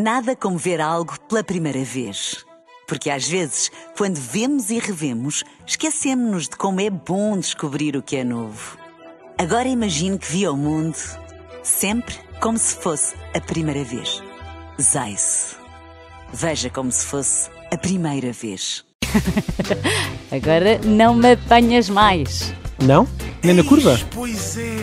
Nada como ver algo pela primeira vez. Porque às vezes, quando vemos e revemos, esquecemos-nos de como é bom descobrir o que é novo. Agora imagine que viu o mundo sempre como se fosse a primeira vez. Zais. Veja como se fosse a primeira vez. Agora não me apanhas mais. Não? Nem na curva? Pois era.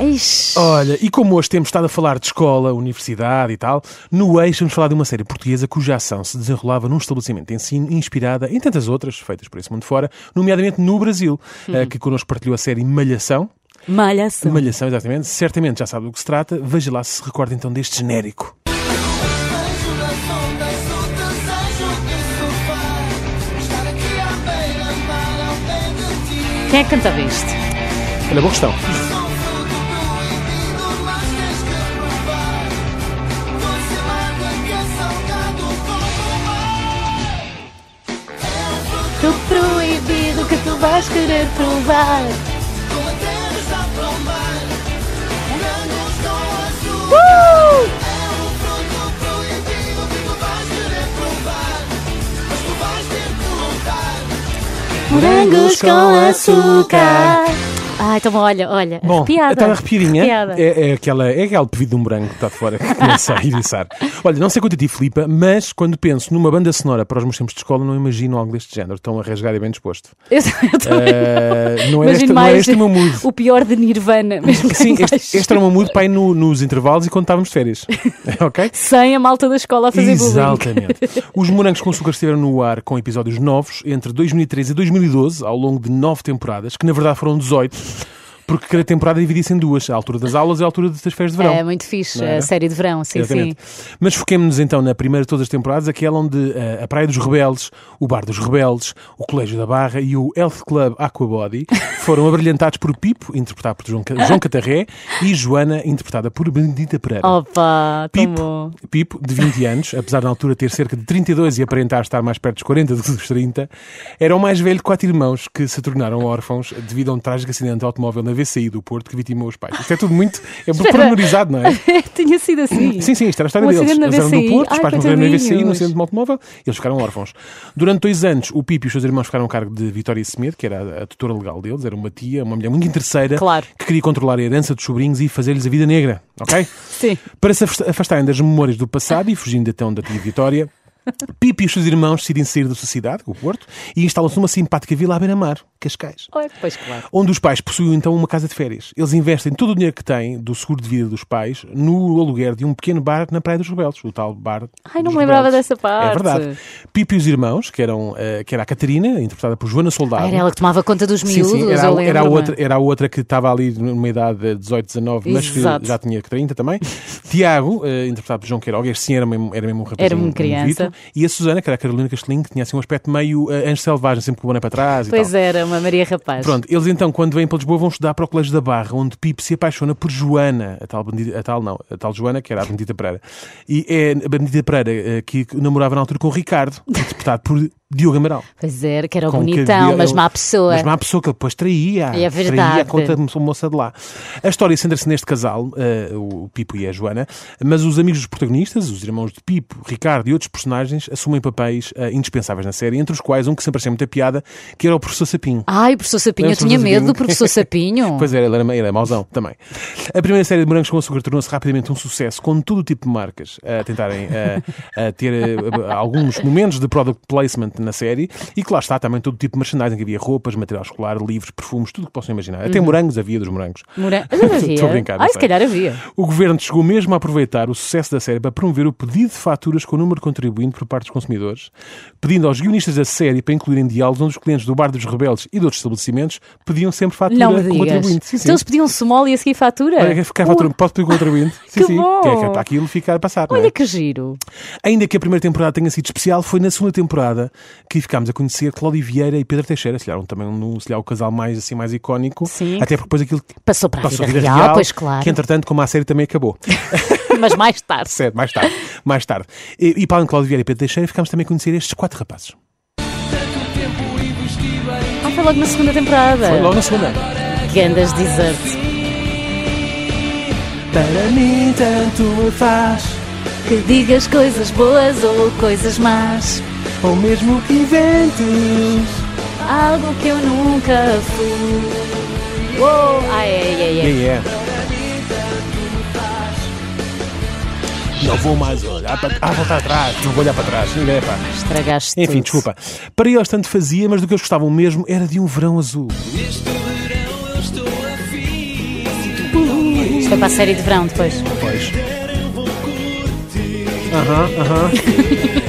Eish. Olha, e como hoje temos estado a falar de escola, universidade e tal, no eixo vamos falar de uma série portuguesa cuja ação se desenrolava num estabelecimento de ensino inspirada em tantas outras, feitas por esse mundo fora, nomeadamente no Brasil, eh, que connosco partilhou a série Malhação. Malhação. Malhação, exatamente. Certamente já sabe do que se trata. Veja lá se se recorda então deste genérico. Quem é que cantava isto? Olha, boa questão. Provar. Uh! Morangos com açúcar. Ah, então olha, olha, Bom, arrepiada. está arrepiadinha. Arrepiada. É, é, aquela, é aquele pedido de um branco que está de fora que começa a iriçar. Olha, não sei quanto a ti, Filipa, mas quando penso numa banda sonora para os meus tempos de escola, não imagino algo deste género. Tão arrasgado e bem disposto. Eu, eu. Eh, não, Imagino este, não este o meu mood. o pior de Nirvana, mesmo Sim, este, este era o meu mood para ir no- nos intervalos e quando estávamos de férias. ok? Sem a malta da escola a fazer bullying. Exatamente. Os Morangos com Açúcar estiveram no ar com episódios novos entre 2013 e 2012, ao longo de nove temporadas, que na verdade foram 18, porque cada temporada dividia-se em duas, a altura das aulas e a altura das férias de verão. É muito fixe, a série de verão, sim, sim. Exatamente. Mas foquemos-nos então na primeira de todas as temporadas, aquela onde eh, a Praia dos Rebeldes, o Bar dos Rebeldes, o Colégio da Barra e o Health Club Aquabody foram abrilhantados por Pipo, interpretado por João, João Catarré, e Joana, interpretada por Benedita Pereira. Opa, Pipo, bom. Pipo, de 20 anos, apesar na altura ter cerca de 32 e aparentar estar mais perto dos 40 do que dos 30, era o mais velho de quatro irmãos que se tornaram órfãos devido a um trágico acidente de automóvel na VCI do Porto que vitimou os pais. Isto é tudo muito é Espera. pormenorizado, não é? Tinha sido assim. Sim, sim, isto era a história Um deles. Eles eram do. Porto, os Ai, pais morreram na VCI, no acidente de automóvel, e eles ficaram órfãos. Durante dois anos, o Pipo e os seus irmãos ficaram a cargo de Vitória Semedo, que era a, a tutora legal deles, era uma tia, uma mulher muito interesseira, Claro. que queria controlar a herança dos sobrinhos e fazer-lhes a vida negra, ok? Sim. Para se afast- afastarem das memórias do passado e fugindo então da tia Vitória, Pipo e os seus irmãos decidem sair da sua cidade, o Porto, e instalam-se numa simpática vila à beira-mar, Cascais. Olha, Pois claro. Onde os pais possuem então uma casa de férias. Eles investem todo o dinheiro que têm do seguro de vida dos pais no aluguer de um pequeno bar na Praia dos Rebeldes, o tal bar. Ai, não me lembrava Rebeldes. dessa parte. É verdade. Pipo e os irmãos, que, eram, eh, que era a Catarina, interpretada por Joana Soldado. Ah, Era ela que tomava conta dos Sim, miúdos, sim, era, eu a- era, a outra, era a outra que estava ali numa idade de 18, 19, mas que já tinha 30 também. Tiago, eh, interpretado por João Queiroga, este sim era mesmo, era mesmo um rapaz. Era uma criança. E a Susana, que era a Carolina Castelinho, que tinha assim um aspecto meio uh, anjo selvagem, sempre com o boné para trás e Pois tal. era, uma Maria Rapaz. Pronto, eles então, quando vêm para Lisboa, vão estudar para o Colégio da Barra, onde Pipo se apaixona por Joana, a tal, bandida, a tal não, a tal Joana, que era a Benedita Pereira. E é a Benedita Pereira eh, que namorava na altura com o Ricardo, interpretado por Diogo Amaral. Pois era, que era o que bonitão, havia- mas má pessoa. Mas má pessoa que ele depois traía. É verdade. Traía com outra moça de lá. A história centra-se neste casal, eh, o Pipo e a Joana, mas os amigos dos protagonistas, os irmãos de Pipo, Ricardo e outros personagens, assumem papéis eh, indispensáveis na série, entre os quais um que sempre achei muita piada, que era o professor Sapinho. Ai, o professor Sapinho, eu tinha medo do professor Sapinho. Pois era, ele era, ele era mauzão também. A primeira série de Morangos com Açúcar tornou-se rapidamente um sucesso, com todo o tipo de marcas a tentarem eh, a ter eh, alguns momentos de product placement na série e que lá está também todo tipo de merchandising, que havia roupas, material escolar, livros, perfumes, tudo o que possam imaginar. Até morangos havia dos morangos. Mora... Mas não havia. Estou a brincar, Ai, se calhar havia. O governo chegou mesmo a aproveitar o sucesso da série para promover o pedido de faturas com o número contribuinte por parte dos consumidores, pedindo aos guionistas da série para incluírem diálogos onde os clientes do Bar dos Rebeldes e de outros estabelecimentos pediam sempre fatura Não me com digas. contribuinte. Sim, sim. Então eles pediam small e a seguir fatura. Olha, ficar fatura, posso pedir contribuinte? Sim, Que sim. bom. Que é que é para aquilo ficar a passar. não é? Olha que giro. Ainda que a primeira temporada tenha sido especial, foi na segunda temporada que ficámos a conhecer Cláudio Vieira e Pedro Teixeira. Se calhar, um- também um, se calhar, o casal mais, assim, mais icónico. Sim. Até porque depois aquilo Passou para a passou vida, real, pois claro. Que entretanto, como a série também acabou. Mas mais tarde. Certo, mais tarde. Mais tarde. E, e para além de Cláudio Vieira e Pedro Teixeira, ficámos também a conhecer estes quatro rapazes. Ah, foi logo na segunda temporada. Foi logo na segunda. Gandas Desert. Para mim tanto me faz Que digas coisas boas ou coisas más. Ou mesmo que inventes. Algo que eu nunca fui. Uou! Ai, ai, ai, ai. Quem é? Não vou mais olhar para Ah, voltar atrás. Não vou olhar para trás. Ninguém é pá. Estragaste Enfim, tudo. desculpa. Para eles tanto fazia, mas do que eles gostavam mesmo era de um verão azul. Isto foi para a série de verão depois. Pois. Aham, aham.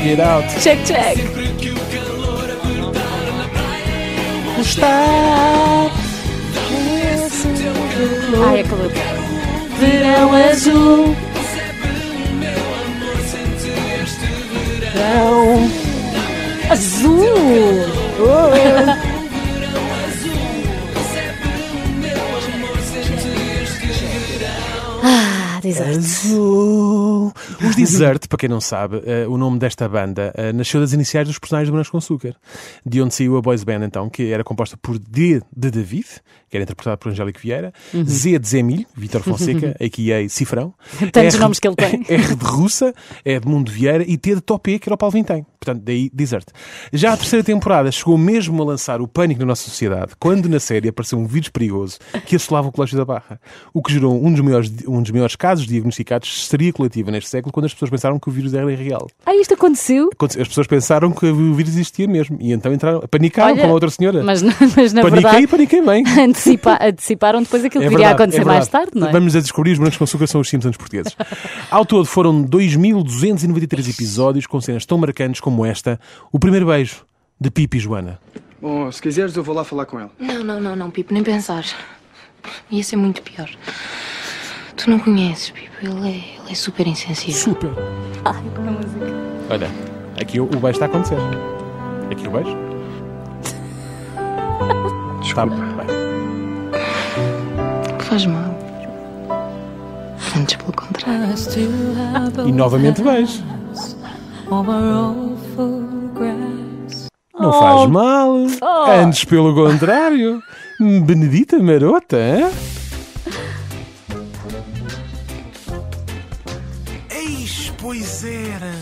Check it out. Check, check. Está. Ai, é calor. Verão. Azul! Ah, desert. Azul. Os Desert, para quem não sabe, eh, o nome desta banda eh, nasceu das iniciais dos personagens do Brancos com Açúcar, de onde saiu a boys band, então, que era composta por D de David, que era interpretado por Angélico Vieira, Z de Zé Milho, Vítor Fonseca, a.k.a. Cifrão, Tantos R- nomes que ele tem. R de Russa, é de Mundo Vieira e T de Topé, que era o Paulo Vintém. Portanto, daí Desert. Já a terceira temporada chegou mesmo a lançar o pânico na nossa sociedade, quando na série apareceu um vírus perigoso que assolava o Colégio da Barra, o que gerou um dos maiores, um dos maiores casos diagnosticados de histeria coletiva neste século, quando as pessoas pensaram que o vírus era real. Ah, isto aconteceu? As pessoas pensaram que o vírus existia mesmo e então entraram, panicaram Olha, como a outra senhora. Mas, mas na Paniquei verdade e paniquei bem. antecipa- anteciparam depois aquilo É que viria a acontecer é mais tarde, não é? Vamos a descobrir os brancos com açúcar são os Simpsons portugueses. Ao todo foram 2.293 episódios com cenas tão marcantes como esta, o primeiro beijo de Pipi e Joana. Bom, se quiseres eu vou lá falar com ela. Não, não, não, não, Pipo, nem pensar. Ia ser muito pior. Tu não conheces, Pipo. Ele é, ele é super insensível. Super. Olha, aqui o, o beijo está a acontecer. Aqui o beijo. Está bem. Faz mal. Antes, pelo contrário. E novamente beijo. Não faz mal. Antes, pelo contrário. Benedita marota, hein? Eis, pois era.